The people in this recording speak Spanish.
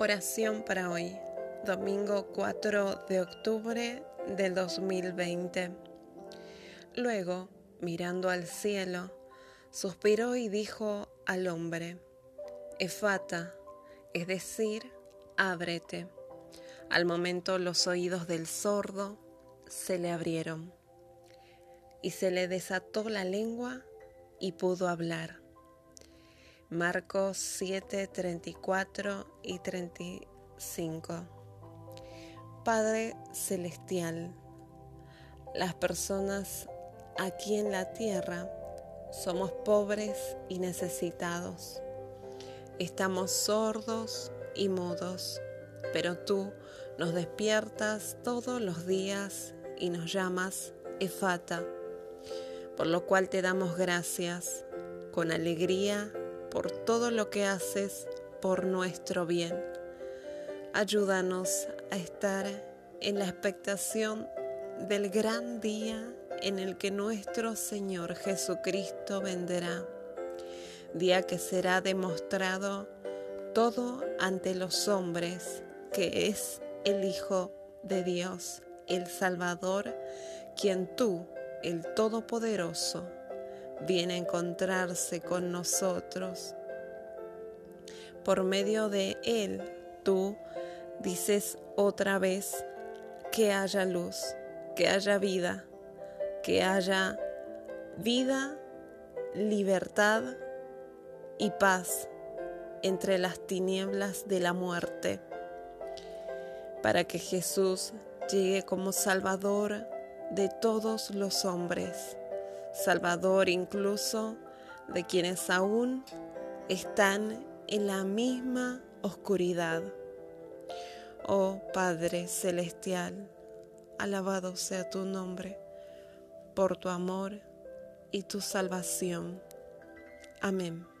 Oración para hoy, domingo 4 de octubre del 2020. Luego, mirando al cielo, suspiró y dijo al hombre, Efata, es decir, ábrete. Al momento los oídos del sordo se le abrieron y se le desató la lengua y pudo hablar. Marcos 7, 34 y 35. Padre Celestial, las personas aquí en la tierra somos pobres y necesitados. Estamos sordos y mudos, pero tú nos despiertas todos los días y nos llamas Efata, por lo cual te damos gracias con alegría por todo lo que haces por nuestro bien. Ayúdanos a estar en la expectación del gran día en el que nuestro Señor Jesucristo vendrá, día que será demostrado todo ante los hombres que es el Hijo de Dios, el Salvador, quien tú, el Todopoderoso, viene a encontrarse con nosotros. Por medio de Él, tú dices otra vez que haya luz, que haya vida, que haya vida, libertad y paz entre las tinieblas de la muerte, para que Jesús llegue como Salvador de todos los hombres Salvador incluso de quienes aún están en la misma oscuridad. Oh Padre Celestial, alabado sea tu nombre por tu amor y tu salvación. Amén.